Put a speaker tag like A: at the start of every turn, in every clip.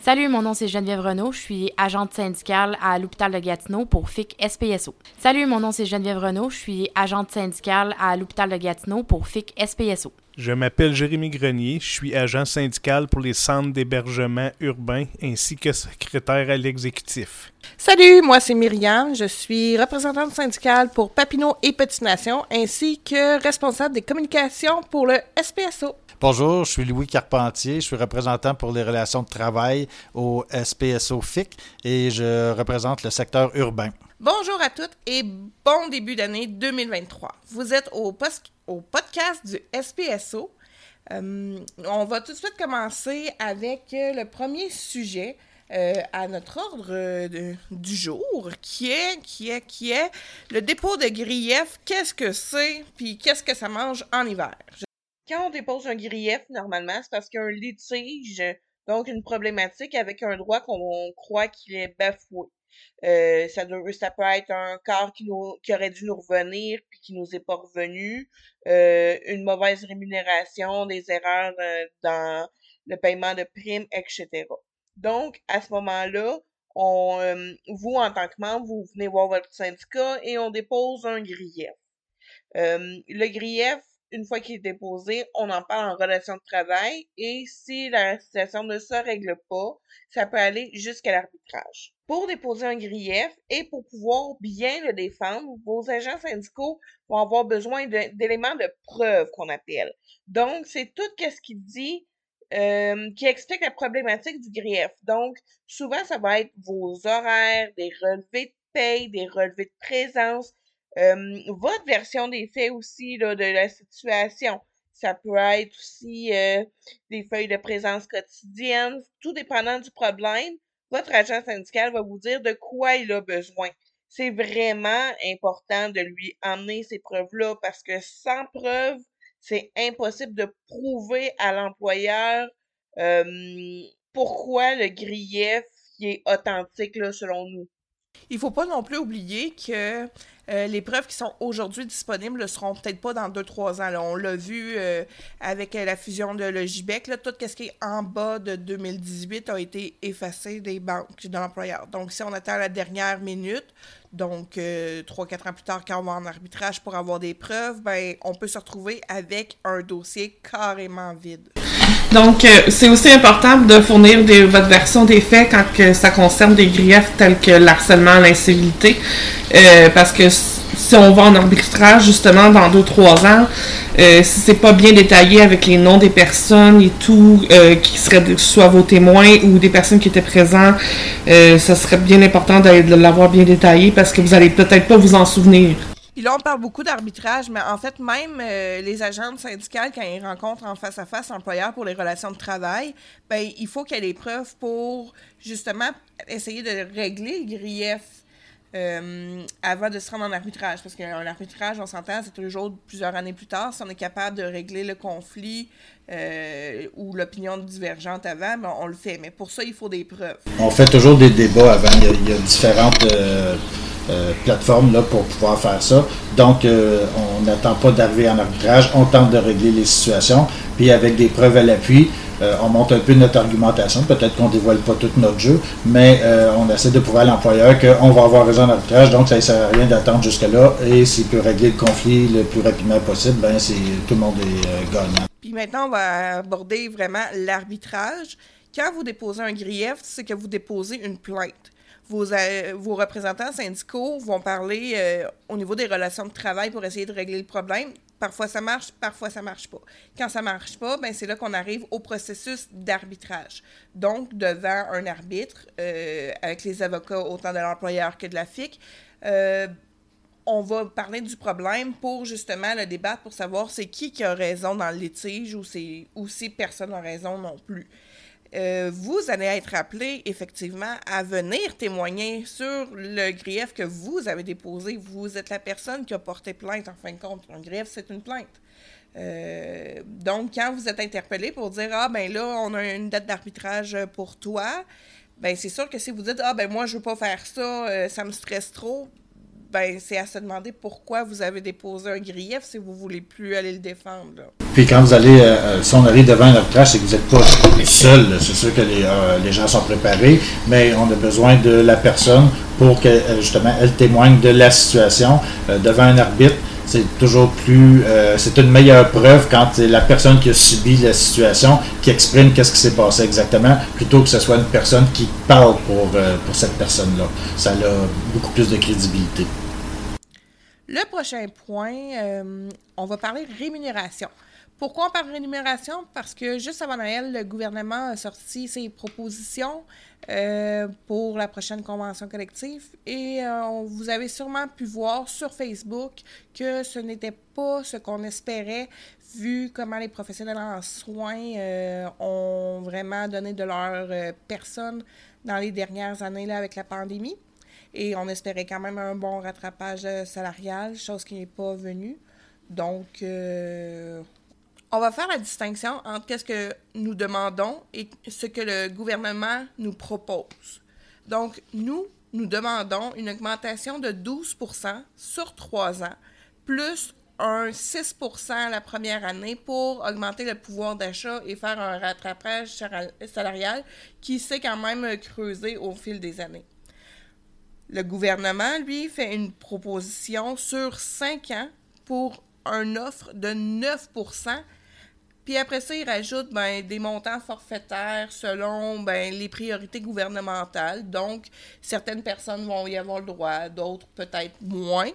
A: Salut, mon nom c'est Geneviève Renault, je suis agente syndicale à l'hôpital de Gatineau pour FIC SPSO. Salut, mon nom c'est Geneviève Renault, je suis agente syndicale à l'hôpital de Gatineau pour FIC SPSO.
B: Je m'appelle Jérémy Grenier, je suis agent syndical pour les centres d'hébergement urbain ainsi que secrétaire à l'exécutif.
C: Salut, moi c'est Myriam, je suis représentante syndicale pour Papineau et Petite Nation ainsi que responsable des communications pour le SPSO.
D: Bonjour, je suis Louis Carpentier, je suis représentant pour les relations de travail au SPSO FIC et je représente le secteur urbain.
C: Bonjour à toutes et bon début d'année 2023. Vous êtes au, au podcast du SPSO. Euh, on va tout de suite commencer avec le premier sujet euh, à notre ordre du jour, qui est, qui est, qui est le dépôt de grief. Qu'est-ce que c'est, puis qu'est-ce que ça mange en hiver? Quand on dépose un grief, normalement, c'est parce qu'il y a un litige, donc une problématique avec un droit qu'on croit qu'il est bafoué. Euh, ça, ça peut être un corps qui, nous, qui aurait dû nous revenir puis qui nous est pas revenu, euh, une mauvaise rémunération, des erreurs euh, dans le paiement de primes, etc. Donc, à ce moment-là, on, euh, vous, en tant que membre, vous venez voir votre syndicat et on dépose un grief. le grief, une fois qu'il est déposé, on en parle en relation de travail et si la situation ne se règle pas, ça peut aller jusqu'à l'arbitrage. Pour déposer un grief et pour pouvoir bien le défendre, vos agents syndicaux vont avoir besoin d'éléments de preuve qu'on appelle. Donc, c'est tout ce qui dit euh, qui explique la problématique du grief. Donc, souvent, ça va être vos horaires, des relevés de paye, des relevés de présence, euh, votre version des faits aussi là, de la situation. Ça peut être aussi euh, des feuilles de présence quotidienne, tout dépendant du problème. Votre agent syndical va vous dire de quoi il a besoin. C'est vraiment important de lui emmener ces preuves-là parce que sans preuve, c'est impossible de prouver à l'employeur pourquoi le grief est authentique là, selon nous. Il faut pas non plus oublier que euh, les preuves qui sont aujourd'hui disponibles ne seront peut-être pas dans 2-3 ans. On l'a vu euh, avec euh, la fusion de Logibec. Tout ce qui est en bas de 2018 a été effacé des banques de l'employeur. Donc, si on attend la dernière minute, donc 3-4 ans plus tard, quand on va en arbitrage pour avoir des preuves, ben, on peut se retrouver avec un dossier carrément vide.
E: Donc, c'est aussi important de fournir des, votre version des faits quand que ça concerne des griefs tels que l'harcèlement, l'incivilité, parce que si on va en arbitrage justement dans deux trois ans, euh, si c'est pas bien détaillé avec les noms des personnes et tout, euh, qui seraient soit vos témoins ou des personnes qui étaient présents, euh, ça serait bien important de, l'avoir bien détaillé parce que vous allez peut-être pas vous en souvenir.
C: Puis là, on parle beaucoup d'arbitrage, mais en fait, même les agents syndicales, quand ils rencontrent en face à face l'employeur pour les relations de travail, ben, il faut qu'il y ait des preuves pour justement essayer de régler le grief euh, avant de se rendre en arbitrage. Parce qu'un arbitrage, on s'entend, c'est toujours plusieurs années plus tard. Si on est capable de régler le conflit euh, ou l'opinion divergente avant, ben, on le fait. Mais pour ça, il faut des preuves.
D: On fait toujours des débats avant. Il y a, différentes euh, plateformes là, pour pouvoir faire ça. Donc, on n'attend pas d'arriver en arbitrage. On tente de régler les situations. Puis avec des preuves à l'appui, euh, on monte un peu notre argumentation. Peut-être qu'on dévoile pas tout notre jeu, mais euh, on essaie de prouver à l'employeur qu'on va avoir raison en arbitrage, donc ça ne sert à rien d'attendre jusque-là. Et s'il peut régler le conflit le plus rapidement possible, ben c'est tout le monde est euh, gagnant.
C: Puis maintenant, on va aborder vraiment l'arbitrage. Quand vous déposez un grief, c'est que vous déposez une plainte. Vos, vos, représentants syndicaux vont parler au niveau des relations de travail pour essayer de régler le problème. Parfois ça marche, parfois ça marche pas. Quand ça marche pas, ben c'est là qu'on arrive au processus d'arbitrage. Donc devant un arbitre euh, avec les avocats autant de l'employeur que de la FIC, euh, on va parler du problème pour justement le débattre pour savoir c'est qui qui a raison dans le litige ou c'est ou si personne n'a raison non plus. Euh, vous allez être appelé effectivement à venir témoigner sur le grief que vous avez déposé. Vous êtes la personne qui a porté plainte en fin de compte. Un grief, c'est une plainte. Euh, donc, quand vous êtes interpellé pour dire Ah, ben là, on a une date d'arbitrage pour toi, ben c'est sûr que si vous dites ah ben moi je veux pas faire ça, euh, ça me stresse trop, ben c'est à se demander pourquoi vous avez déposé un grief si vous voulez plus aller le défendre.
D: Puis quand vous allez, euh, euh, si on arrive devant un arbitrage, c'est que vous n'êtes pas seul. là. C'est sûr que les, euh, les gens sont préparés, mais on a besoin de la personne pour que euh, justement elle témoigne de la situation devant un arbitre. C'est toujours plus, euh, c'est une meilleure preuve quand c'est la personne qui a subi la situation qui exprime qu'est-ce qui s'est passé exactement, plutôt que ce soit une personne qui parle pour, euh, pour cette personne-là. Ça a beaucoup plus de crédibilité.
C: Le prochain point, euh, on va parler rémunération. Pourquoi on parle rémunération? Parce que juste avant Noël, le gouvernement a sorti ses propositions euh, pour la prochaine convention collective et euh, vous avez sûrement pu voir sur Facebook que ce n'était pas ce qu'on espérait vu comment les professionnels en soins euh, ont vraiment donné de leur personne dans les dernières années là, avec la pandémie. Et on espérait quand même un bon rattrapage salarial, chose qui n'est pas venue. Donc, on va faire la distinction entre qu'est-ce que nous demandons et ce que le gouvernement nous propose. Donc, nous, nous demandons une augmentation de 12% sur trois ans, plus un 6% la première année pour augmenter le pouvoir d'achat et faire un rattrapage salarial qui s'est quand même creusé au fil des années. Le gouvernement, lui, fait une proposition sur 5 ans pour une offre de 9 puis après ça, il rajoute ben, des montants forfaitaires selon ben, les priorités gouvernementales. Donc, certaines personnes vont y avoir le droit, d'autres peut-être moins.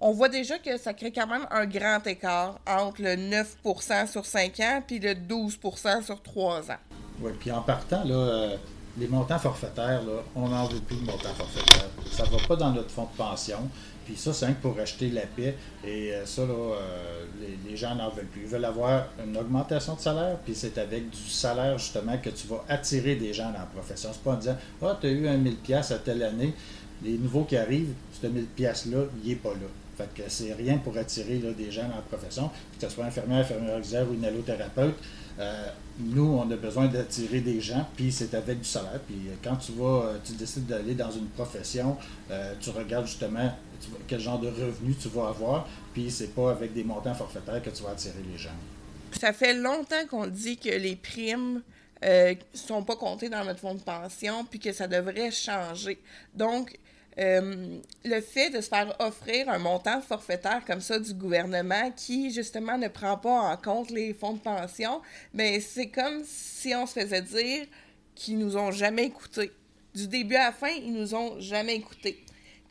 C: On voit déjà que ça crée quand même un grand écart entre le 9% sur 5 ans puis le 12% sur 3 ans.
D: Oui, puis en partant, là, euh, les montants forfaitaires, là, on n'en veut plus de montants forfaitaires. Ça ne va pas dans notre fonds de pension. Puis ça, c'est pour acheter la paix. Et euh, ça, là, euh, les, gens n'en veulent plus. Ils veulent avoir une augmentation de salaire, puis c'est avec du salaire, justement, que tu vas attirer des gens dans la profession. C'est pas en disant Ah, tu as eu un 1000$ à telle année. Les nouveaux qui arrivent, ce 1000$-là, il n'est pas là. Fait que c'est rien pour attirer des gens dans la profession, que ce soit infirmière, infirmière auxiliaire ou une allothérapeute. Euh, nous, on a besoin d'attirer des gens, puis c'est avec du salaire. Puis quand tu vas, tu décides d'aller dans une profession, tu regardes justement quel genre de revenus tu vas avoir, puis c'est pas avec des montants forfaitaires que tu vas attirer les gens.
C: Ça fait longtemps qu'on dit que les primes euh, sont pas comptées dans notre fonds de pension, puis que ça devrait changer. Donc, euh, le fait de se faire offrir un montant forfaitaire comme ça du gouvernement qui, justement, ne prend pas en compte les fonds de pension, ben c'est comme si on se faisait dire qu'ils nous ont jamais écoutés. Du début à la fin, ils nous ont jamais écoutés.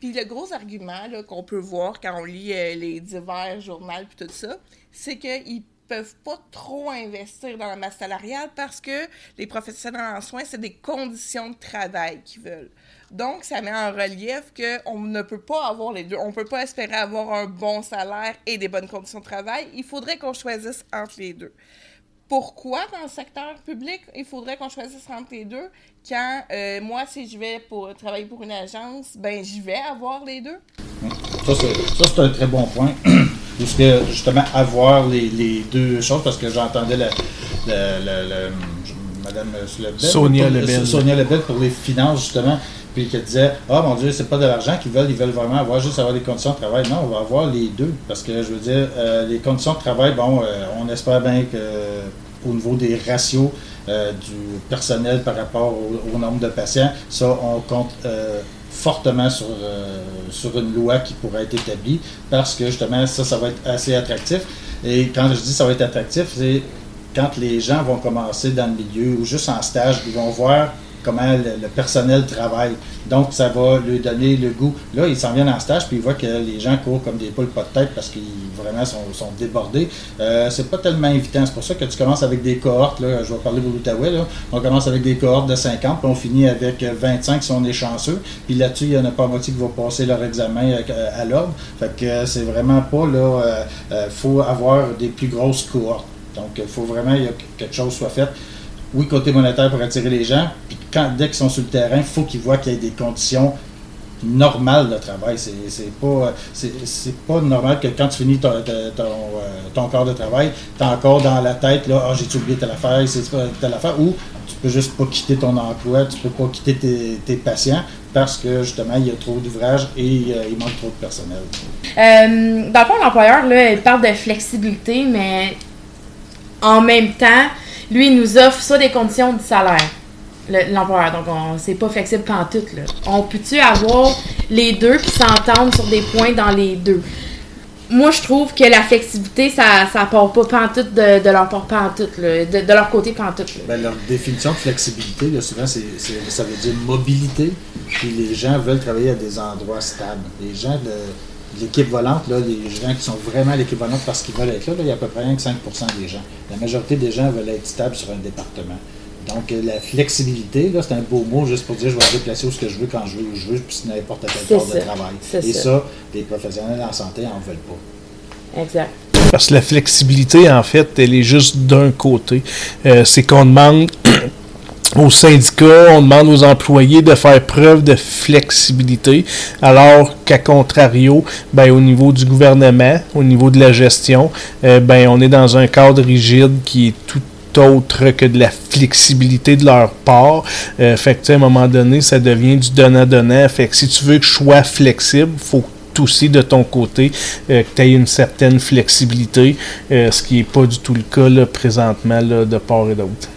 C: Puis le gros argument qu'on peut voir quand on lit euh, les divers journaux puis tout ça, c'est qu'ils peuvent pas trop investir dans la masse salariale parce que les professionnels en soins, c'est des conditions de travail qu'ils veulent. Donc, ça met en relief qu'on ne peut pas avoir les deux. On peut pas espérer avoir un bon salaire et des bonnes conditions de travail. Il faudrait qu'on choisisse entre les deux pourquoi dans le secteur public, il faudrait qu'on choisisse entre les deux, quand euh, moi, si je vais pour travailler pour une agence, ben je vais avoir les deux.
D: Ça, c'est, un très bon point. Parce que, justement, avoir les, les deux choses, parce que j'entendais la, la, la- la- Madame Lebel,
B: Sonia Lebel.
D: Sonia Lebel pour les finances, justement, puis qui disait Ah mon Dieu, c'est pas de l'argent qu'ils veulent, ils veulent vraiment avoir juste avoir des conditions de travail. Non, on va avoir les deux. Parce que, je veux dire, euh, les conditions de travail, bon, euh, on espère bien que au niveau des ratios euh, du personnel par rapport au, nombre de patients, ça, on compte euh, fortement sur, euh, sur une loi qui pourrait être établie parce que justement, ça, ça va être assez attractif. Et quand je dis ça va être attractif, c'est quand les gens vont commencer dans le milieu ou juste en stage, ils vont voir comment le, personnel travaille. Donc, ça va lui donner le goût. Là, ils s'en viennent en stage, puis ils voient que les gens courent comme des poules pas de tête parce qu'ils vraiment sont, débordés. Euh, c'est pas tellement invitant. C'est pour ça que tu commences avec des cohortes. Là, je vais parler pour l'Outaouais. On commence avec des cohortes de 50, puis on finit avec euh, 25 si on est chanceux. Puis là-dessus, il y en a pas moitié qui vont passer leur examen euh, à l'ordre. Fait que euh, c'est vraiment pas là. euh, euh, faut avoir des plus grosses cohortes. Donc, il faut vraiment que quelque chose soit fait oui, côté monétaire pour attirer les gens. Puis quand, dès qu'ils sont sur le terrain, il faut qu'ils voient qu'il y a des conditions normales de travail. C'est, pas pas normal que quand tu finis ton, euh, corps de travail, tu encore dans la tête, là, ah, j'ai oublié telle affaire, c'est telle affaire, ou tu peux juste pas quitter ton emploi, tu peux pas quitter tes, patients parce que justement il y a trop d'ouvrages et euh, il manque trop de personnel.
A: Euh, dans le l'employeur, il parle de flexibilité, mais en même temps, lui, il nous offre soit des conditions de salaire, le- l'employeur. Donc, on c'est pas flexible pantoute, là. On peut-tu avoir les deux qui s'entendent sur des points dans les deux? Moi, je trouve que la flexibilité, ça, ça part pas pantoute de, de leur part de, de leur côté pantoute.
D: Ben, leur définition de flexibilité, là, souvent, c'est, ça veut dire mobilité. Puis les gens veulent travailler à des endroits stables. Les gens de l'équipe volante, là, les gens qui sont vraiment l'équipe volante parce qu'ils veulent être là, là, il y a à peu près rien que 5% des gens. La majorité des gens veulent être stables sur un département. Donc, euh, la flexibilité, là, c'est un beau mot juste pour dire je vais me déplacer où ce que je veux, quand je veux, où je veux, puis c'est n'importe quel corps de travail. Et
A: ça.
D: ça, les professionnels en santé en veulent pas.
A: Exact.
B: Parce que la flexibilité, en fait, elle est juste d'un côté. Euh, c'est qu'on demande aux syndicats, on demande aux employés de faire preuve de flexibilité, alors qu'à contrario, ben, au niveau du gouvernement, au niveau de la gestion, euh, ben, on est dans un cadre rigide qui est tout autre que de la flexibilité de leur part. Euh, fait que, à un moment donné, ça devient du donnant-donnant. Fait que si tu veux que je sois flexible, faut que aussi de ton côté, euh, que tu aies une certaine flexibilité, euh, ce qui n'est pas du tout le cas là, présentement là, de part et d'autre.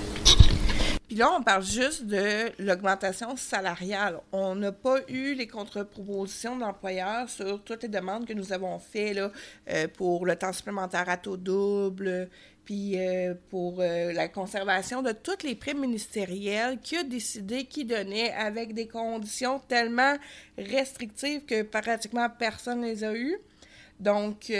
C: Là, on parle juste de l'augmentation salariale. On n'a pas eu les contre-propositions de l'employeur sur toutes les demandes que nous avons faites euh, pour le temps supplémentaire à taux double, puis euh, pour euh, la conservation de toutes les primes ministérielles qui a décidé qui donnait avec des conditions tellement restrictives que pratiquement personne ne les a eues. Donc,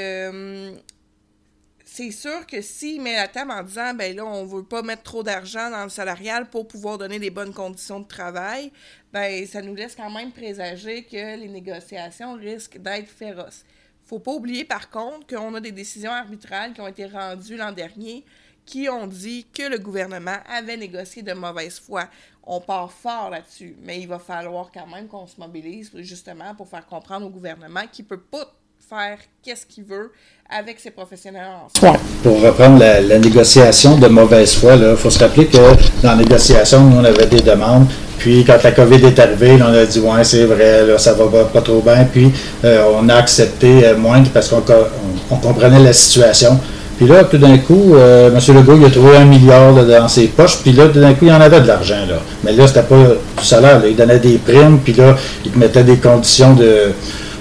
C: c'est sûr que s'il met la table en disant, ben là, on veut pas mettre trop d'argent dans le salarial pour pouvoir donner des bonnes conditions de travail, ben ça nous laisse quand même présager que les négociations risquent d'être féroces. Faut pas oublier par contre qu'on a des décisions arbitrales qui ont été rendues l'an dernier qui ont dit que le gouvernement avait négocié de mauvaise foi. On part fort là-dessus, mais il va falloir quand même qu'on se mobilise justement pour faire comprendre au gouvernement qu'il peut pas faire qu'est-ce qu'il veut avec ses professionnels ensemble.
D: Pour reprendre la, la négociation de mauvaise foi, il faut se rappeler que dans la négociation, nous, on avait des demandes. Puis quand la COVID est arrivée, là, on a dit ouais, c'est vrai, là, ça va pas, pas trop bien. Puis euh, on a accepté euh, moins parce qu'on on, on comprenait la situation. Puis là, tout d'un coup, euh, M. Legault, il a trouvé un milliard là, dans ses poches. Puis là, tout d'un coup, il y en avait de l'argent. là. Mais là, c'était pas du salaire. là. Il donnait des primes. Puis là, il te mettait des conditions de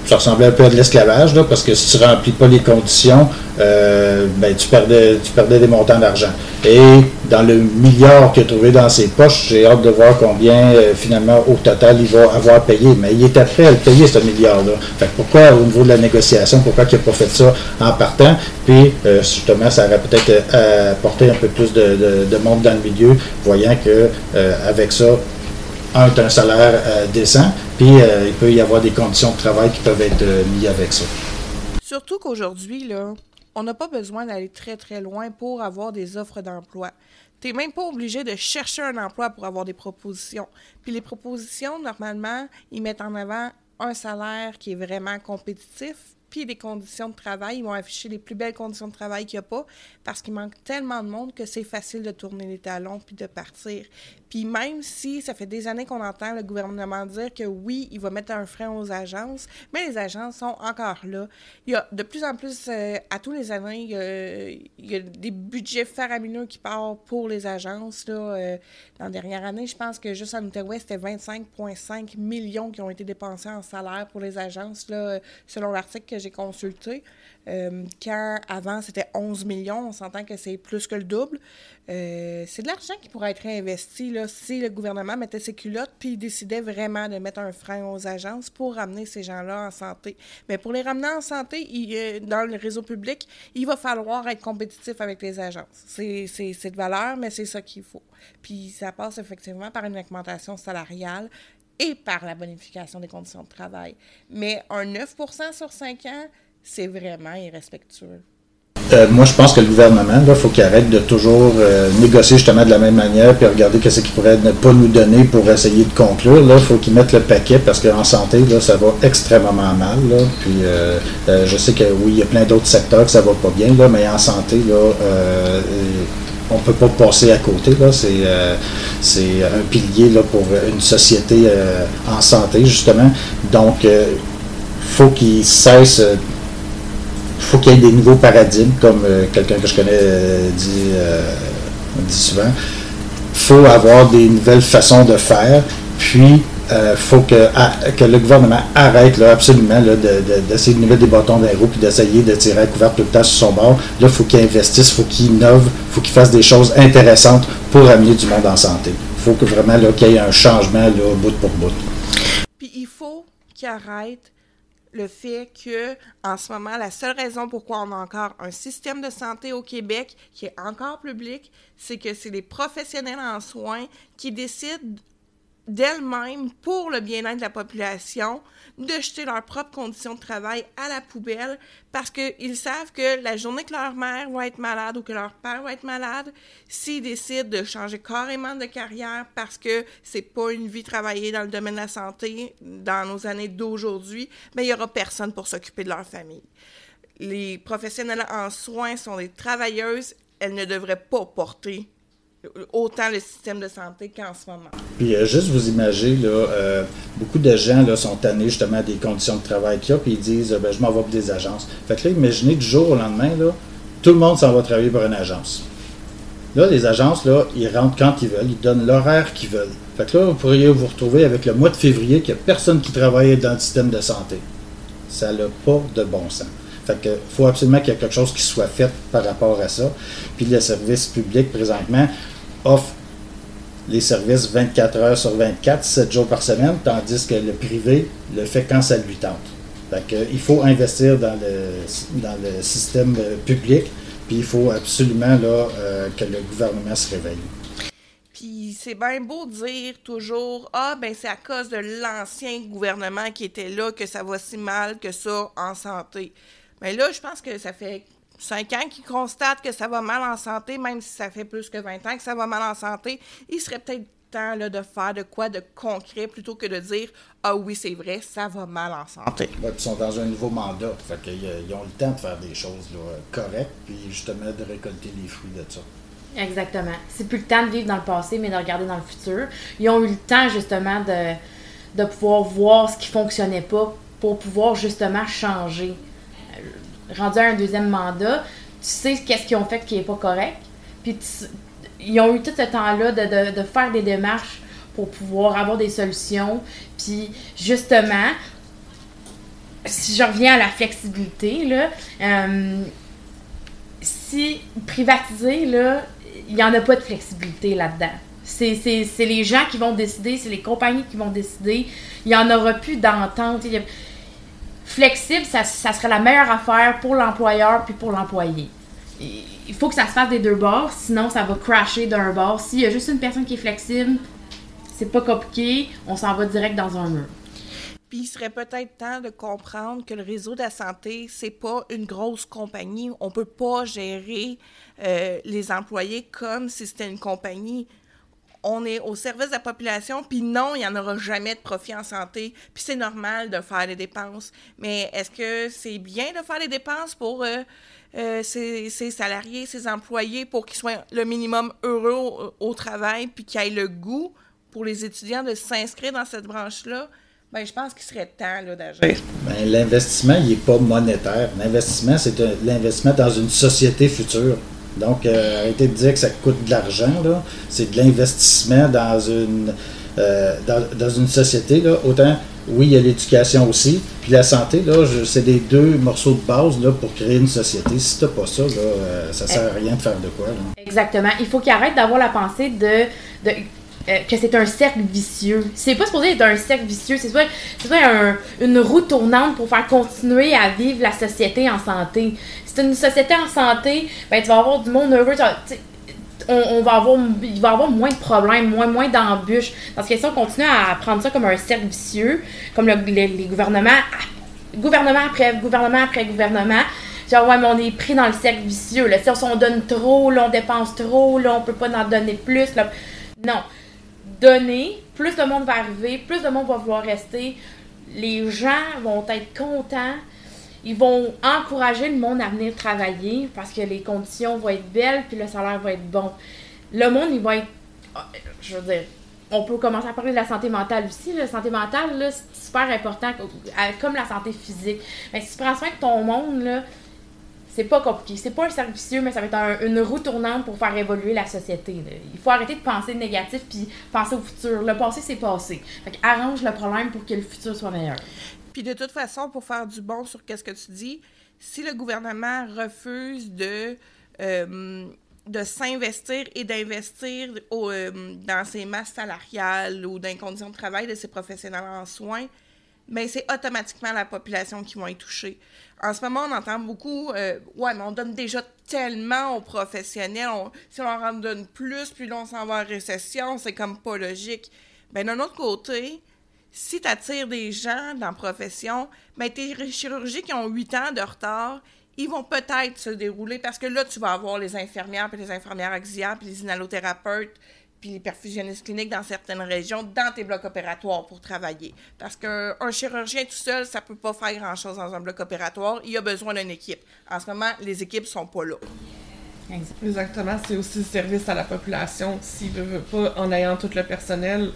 D: ça ressemblait un peu à de l'esclavage, parce que si tu ne remplis pas les conditions, euh, ben, tu, perdais, tu des montants d'argent. Et dans le milliard qu'il a trouvé dans ses poches, j'ai hâte de voir combien, euh, finalement, au total, il va avoir payé. Mais il était prêt à le payer, ce milliard-là. Fait pourquoi, au niveau de la négociation, pourquoi il n'a pas fait ça en partant? Puis, euh, justement, ça aurait peut-être apporté un peu plus de, de- de monde dans le milieu, voyant que avec ça, un, tu as un salaire euh, décent, puis euh, il peut y avoir des conditions de travail qui peuvent être euh, liées avec ça.
C: Surtout qu'aujourd'hui, là, on n'a pas besoin d'aller très très loin pour avoir des offres d'emploi. Tu n'es même pas obligé de chercher un emploi pour avoir des propositions. Puis les propositions, normalement, ils mettent en avant un salaire qui est vraiment compétitif, puis des conditions de travail. Ils vont afficher les plus belles conditions de travail qu'il n'y a pas parce qu'il manque tellement de monde que c'est facile de tourner les talons puis de partir. Puis même si ça fait des années qu'on entend le gouvernement dire que oui, il va mettre un frein aux agences, mais les agences sont encore là. Il y a de plus en plus, euh, à tous les années, il y, a, des budgets faramineux qui partent pour les agences. Là, euh, dans la dernière année, je pense que juste en Outaouais, c'était 25,5 millions qui ont été dépensés en salaire pour les agences, là, euh, selon l'article que j'ai consulté. Euh, quand avant c'était 11 millions, on s'entend que c'est plus que le double. Euh, c'est de l'argent qui pourrait être réinvesti là, si le gouvernement mettait ses culottes puis décidait vraiment de mettre un frein aux agences pour ramener ces gens-là en santé. Mais pour les ramener en santé, euh, dans le réseau public, il va falloir être compétitif avec les agences. C'est de valeur, mais c'est ça qu'il faut. Puis ça passe effectivement par une augmentation salariale et par la bonification des conditions de travail. Mais un 9 sur 5 ans, c'est vraiment irrespectueux.
D: Euh, moi, je pense que le gouvernement, il faut qu'il arrête de toujours euh, négocier justement de la même manière, puis regarder qu'est-ce qu'il pourrait ne pas nous donner pour essayer de conclure. Là, il faut qu'il mette le paquet parce qu'en santé, là, ça va extrêmement mal. Là. Puis, euh, je sais que oui, il y a plein d'autres secteurs que ça va pas bien, là, mais en santé, là, euh, on peut pas passer à côté. Euh, c'est un pilier pour une société euh, en santé, justement. Donc, il faut qu'il cesse faut qu'il y ait des nouveaux paradigmes, comme quelqu'un que je connais dit, dit souvent. Il faut avoir des nouvelles façons de faire, puis euh, faut que, que, le gouvernement arrête là, absolument d'essayer de, de, mettre des bâtons dans les roues et d'essayer de tirer à couvert tout le temps sur son bord. Là, faut qu'il investisse, faut qu'il innove, faut qu'il fasse des choses intéressantes pour amener du monde en santé. Faut que vraiment qu'il y ait un changement là, bout pour bout.
C: Puis il faut qu'il arrête le fait que, en ce moment, la seule raison pourquoi on a encore un système de santé au Québec qui est encore public, c'est que c'est les professionnels en soins qui décident d'elles-mêmes pour le bien-être de la population de jeter leurs propres conditions de travail à la poubelle parce qu'ils savent que la journée que leur mère va être malade ou que leur père va être malade, s'ils décident de changer carrément de carrière parce que c'est pas une vie travaillée dans le domaine de la santé dans nos années d'aujourd'hui, ben il y aura personne pour s'occuper de leur famille. Les professionnels en soins sont des travailleuses, elles ne devraient pas porter autant le système de santé qu'en ce moment.
D: Puis euh, juste vous imaginez, là, euh, beaucoup de gens là, sont tannés justement des conditions de travail qu'il y a, puis ils disent ben, je m'en vais pour des agences. Fait que là, imaginez du jour au lendemain, là, tout le monde s'en va travailler pour une agence. Là, les agences, là, ils rentrent quand ils veulent, ils donnent l'horaire qu'ils veulent. Fait que là, vous pourriez vous retrouver avec le mois de février qu'il n'y a personne qui travaille dans le système de santé. Ça n'a pas de bon sens. Fait faut absolument qu'il y ait quelque chose qui soit fait par rapport à ça. Puis le service public, présentement, offre les services 24 heures sur 24, 7 jours par semaine, tandis que le privé le fait quand ça lui tente. Fait il faut investir dans le, système euh, public, puis il faut absolument là, euh, que le gouvernement se réveille.
C: Puis c'est bien beau dire toujours Ah, ben c'est à cause de l'ancien gouvernement qui était là que ça va si mal que ça en santé. Mais là, je pense que ça fait cinq ans qu'ils constatent que ça va mal en santé, même si ça fait plus que 20 ans que ça va mal en santé. Il serait peut-être temps là, de faire de quoi de concret plutôt que de dire Ah oui, c'est vrai, ça va mal en santé.
D: ils sont dans un nouveau mandat. Fait qu'ils ils ont le temps de faire des choses correctes, puis justement de récolter les fruits de ça.
A: Exactement. C'est plus le temps de vivre dans le passé, mais de regarder dans le futur. Ils ont eu le temps justement de, de pouvoir voir ce qui fonctionnait pas pour pouvoir justement changer rendu à un deuxième mandat, tu sais qu'est-ce qu'ils ont fait qui est pas correct. Puis ils ont eu tout ce temps-là de, faire des démarches pour pouvoir avoir des solutions. Puis justement, si je reviens à la flexibilité, là, euh, si privatiser, là, il n'y en a pas de flexibilité là-dedans. C'est les gens qui vont décider, c'est les compagnies qui vont décider. Il n'y en aura plus d'entente flexible, ça, serait la meilleure affaire pour l'employeur puis pour l'employé. Il faut que ça se fasse des deux bords, sinon ça va crasher d'un bord. S'il y a juste une personne qui est flexible, c'est pas compliqué, on s'en va direct dans un mur.
C: Puis il serait peut-être temps de comprendre que le réseau de la santé, c'est pas une grosse compagnie. On peut pas gérer euh, les employés comme si c'était une compagnie on est au service de la population, puis non, il n'y en aura jamais de profit en santé, puis c'est normal de faire des dépenses. Mais est-ce que c'est bien de faire des dépenses pour euh, euh, ces, salariés, ces employés, pour qu'ils soient le minimum heureux au, travail, puis qu'ils aient le goût pour les étudiants de s'inscrire dans cette branche-là? Ben, je pense qu'il serait temps d'agir.
D: Ben, l'investissement, il n'est pas monétaire. L'investissement, c'est l'investissement dans une société future. Donc, euh, arrêtez de dire que ça coûte de l'argent. C'est de l'investissement dans une, euh, dans, une société. Là. Autant, oui, il y a l'éducation aussi. Puis la santé, là, c'est des deux morceaux de base là, pour créer une société. Si tu n'as pas ça, là, euh, ça sert à rien de faire de quoi.
A: Exactement. Il faut qu'il arrête d'avoir la pensée de, de que c'est un cercle vicieux. C'est pas supposé être un cercle vicieux, c'est soit, une roue tournante pour faire continuer à vivre la société en santé une société en santé, ben, tu vas avoir du monde heureux. On, va avoir, il va y avoir moins de problèmes, moins, moins d'embûches. Parce que si on continue à prendre ça comme un cercle vicieux, comme les, gouvernements, gouvernement après gouvernement après gouvernement, genre, ouais, mais on est pris dans le cercle vicieux. Là. Si on, donne trop, on dépense trop, là, on peut pas en donner plus. Non. Donner, plus de monde va arriver, plus de monde va vouloir rester. Les gens vont être contents ils vont encourager le monde à venir travailler parce que les conditions vont être belles puis le salaire va être bon. Le monde, il va être. Je veux dire, on peut commencer à parler de la santé mentale aussi. La santé mentale, c'est super important, comme la santé physique. Mais si tu prends soin de ton monde, c'est pas compliqué. C'est pas un servicieux, mais ça va être une roue tournante pour faire évoluer la société. Il faut arrêter de penser négatif puis penser au futur. Le passé, c'est passé. Fait arrange le problème pour que le futur soit meilleur.
C: Puis de toute façon, pour faire du bon sur qu'est-ce que tu dis, si le gouvernement refuse de, euh, de s'investir et d'investir euh, dans ses masses salariales ou dans les conditions de travail de ses professionnels en soins, mais c'est automatiquement la population qui va être touchée. En ce moment, on entend beaucoup euh, Ouais, mais on donne déjà tellement aux professionnels. si on en donne plus, puis là, on s'en va en récession, c'est comme pas logique. Ben, d'un autre côté, si tu attires des gens dans la profession, ben, tes chirurgies qui ont 8 ans de retard, ils vont peut-être se dérouler parce que là, tu vas avoir les infirmières, puis les infirmières auxiliaires, puis les inhalothérapeutes, puis les perfusionnistes cliniques dans certaines régions, dans tes blocs opératoires pour travailler. Parce qu'un chirurgien tout seul, ça peut pas faire grand-chose dans un bloc opératoire. Il a besoin d'une équipe. En ce moment, les équipes sont pas là.
E: Exactement. C'est aussi le service à la population. S'il ne veut pas, en ayant tout le personnel,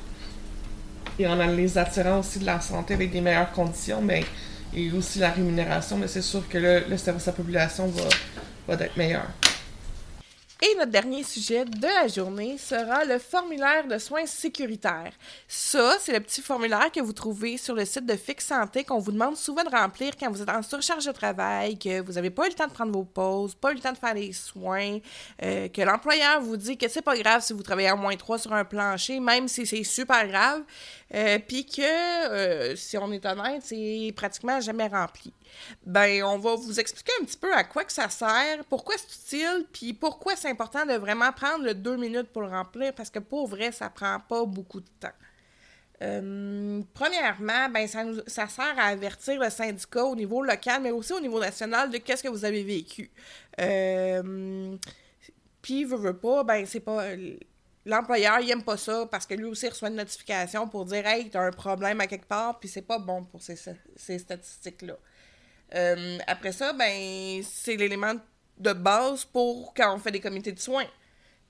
E: et en les attirant aussi de la santé avec des meilleures conditions, mais ben, et aussi la rémunération, mais c'est sûr que le, service à la population va, va être meilleur.
C: Et notre dernier sujet de la journée sera le formulaire de soins sécuritaires. Ça, c'est le petit formulaire que vous trouvez sur le site de Fix Santé qu'on vous demande souvent de remplir quand vous êtes en surcharge de travail, que vous n'avez pas eu le temps de prendre vos pauses, pas eu le temps de faire les soins, euh, que l'employeur vous dit que c'est pas grave si vous travaillez à moins 3 sur un plancher, même si c'est super grave, euh, puis que, euh, si on est honnête, c'est pratiquement jamais rempli ben on va vous expliquer un petit peu à quoi que ça sert, pourquoi c'est utile, puis pourquoi c'est important de vraiment prendre deux minutes pour le remplir, parce que pour vrai, ça prend pas beaucoup de temps. Euh, premièrement, ben ça, ça, sert à avertir le syndicat au niveau local, mais aussi au niveau national de qu'est-ce que vous avez vécu. Euh, puis, veut, veut pas, ben c'est pas... L'employeur, il aime pas ça parce que lui aussi reçoit une notification pour dire « Hey, t'as un problème à quelque part », puis c'est pas bon pour ces, ces statistiques-là. Euh, après ça, ben, c'est l'élément de base pour quand on fait des comités de soins.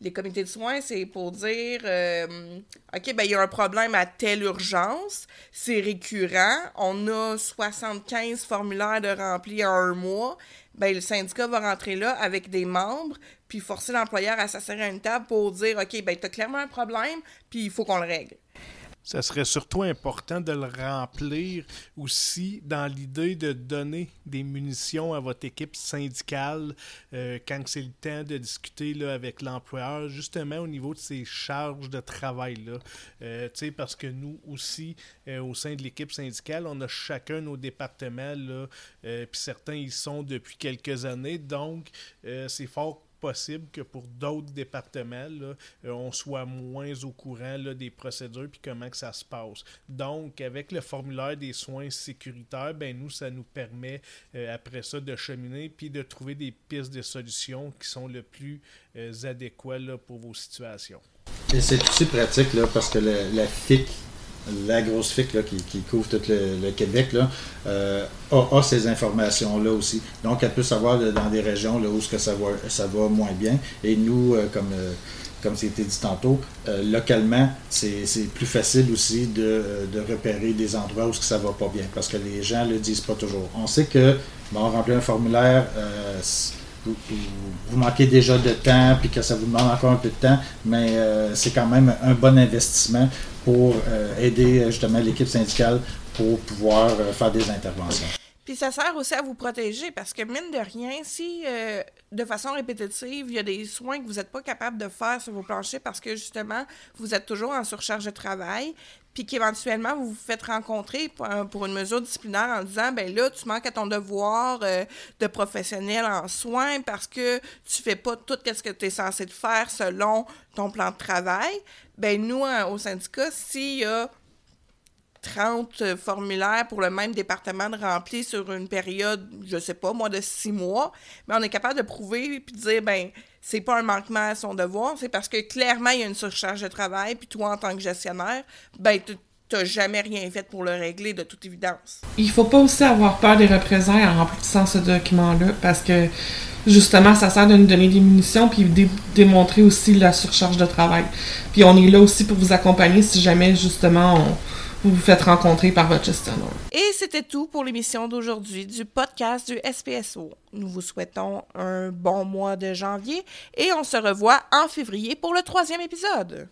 C: Les comités de soins, c'est pour dire euh, OK, ben il y a un problème à telle urgence, c'est récurrent, on a 75 formulaires de remplis en un mois. Ben, le syndicat va rentrer là avec des membres, puis forcer l'employeur à s'asseoir à une table pour dire OK, ben tu as clairement un problème, puis il faut qu'on le règle
B: ça serait surtout important de le remplir aussi dans l'idée de donner des munitions à votre équipe syndicale euh, quand c'est le temps de discuter là, avec l'employeur, justement au niveau de ses charges de travail. Euh, parce que nous aussi, euh, au sein de l'équipe syndicale, on a chacun nos départements, puis certains y sont depuis quelques années, donc c'est fort possible que pour d'autres départements, euh, on soit moins au courant des procédures puis comment que ça se passe. Donc, avec le formulaire des soins sécuritaires, ben nous, ça nous permet euh, après ça de cheminer puis de trouver des pistes de solutions qui sont le plus euh, adéquates pour vos situations.
D: C'est aussi pratique là, parce que la FIC la grosse FIC qui, couvre tout le, Québec euh, a, ces informations-là aussi. Donc, elle peut savoir dans des régions où ce que ça, va, moins bien. Et nous, euh, comme, euh, c'était dit tantôt, localement, c'est plus facile aussi de, repérer des endroits où ce que ça va pas bien. Parce que les gens ne le disent pas toujours. On sait que, bon, remplir un formulaire vous, manquez déjà de temps, puis que ça vous demande encore un peu de temps, mais c'est quand même un bon investissement pour euh, aider euh, justement l'équipe syndicale pour pouvoir euh, faire des interventions.
C: Puis ça sert aussi à vous protéger parce que, mine de rien, si de façon répétitive, il y a des soins que vous n'êtes pas capable de faire sur vos planchers parce que justement, vous êtes toujours en surcharge de travail, puis qu'éventuellement, vous vous faites rencontrer pour, une mesure disciplinaire en disant ben là, tu manques à ton devoir de professionnel en soins parce que tu fais pas tout ce que tu es censé faire selon ton plan de travail. Ben nous, hein, au syndicat, s'il y a 30 formulaires pour le même département de remplis sur une période, je sais pas, moi, de six mois, mais on est capable de prouver puis de dire, ben, c'est pas un manquement à son devoir, c'est parce que clairement, il y a une surcharge de travail, puis toi, en tant que gestionnaire, ben, t'as jamais rien fait pour le régler, de toute évidence.
E: Il faut pas aussi avoir peur des représailles en remplissant ce document-là, parce que justement, ça sert de nous donner des munitions, puis dé- démontrer aussi la surcharge de travail. Puis on est là aussi pour vous accompagner si jamais, justement, on- vous vous faites rencontrer par votre gestionnaire.
C: Et c'était tout pour l'émission d'aujourd'hui du podcast du SPSO. Nous vous souhaitons un bon mois de janvier et on se revoit en février pour le troisième épisode.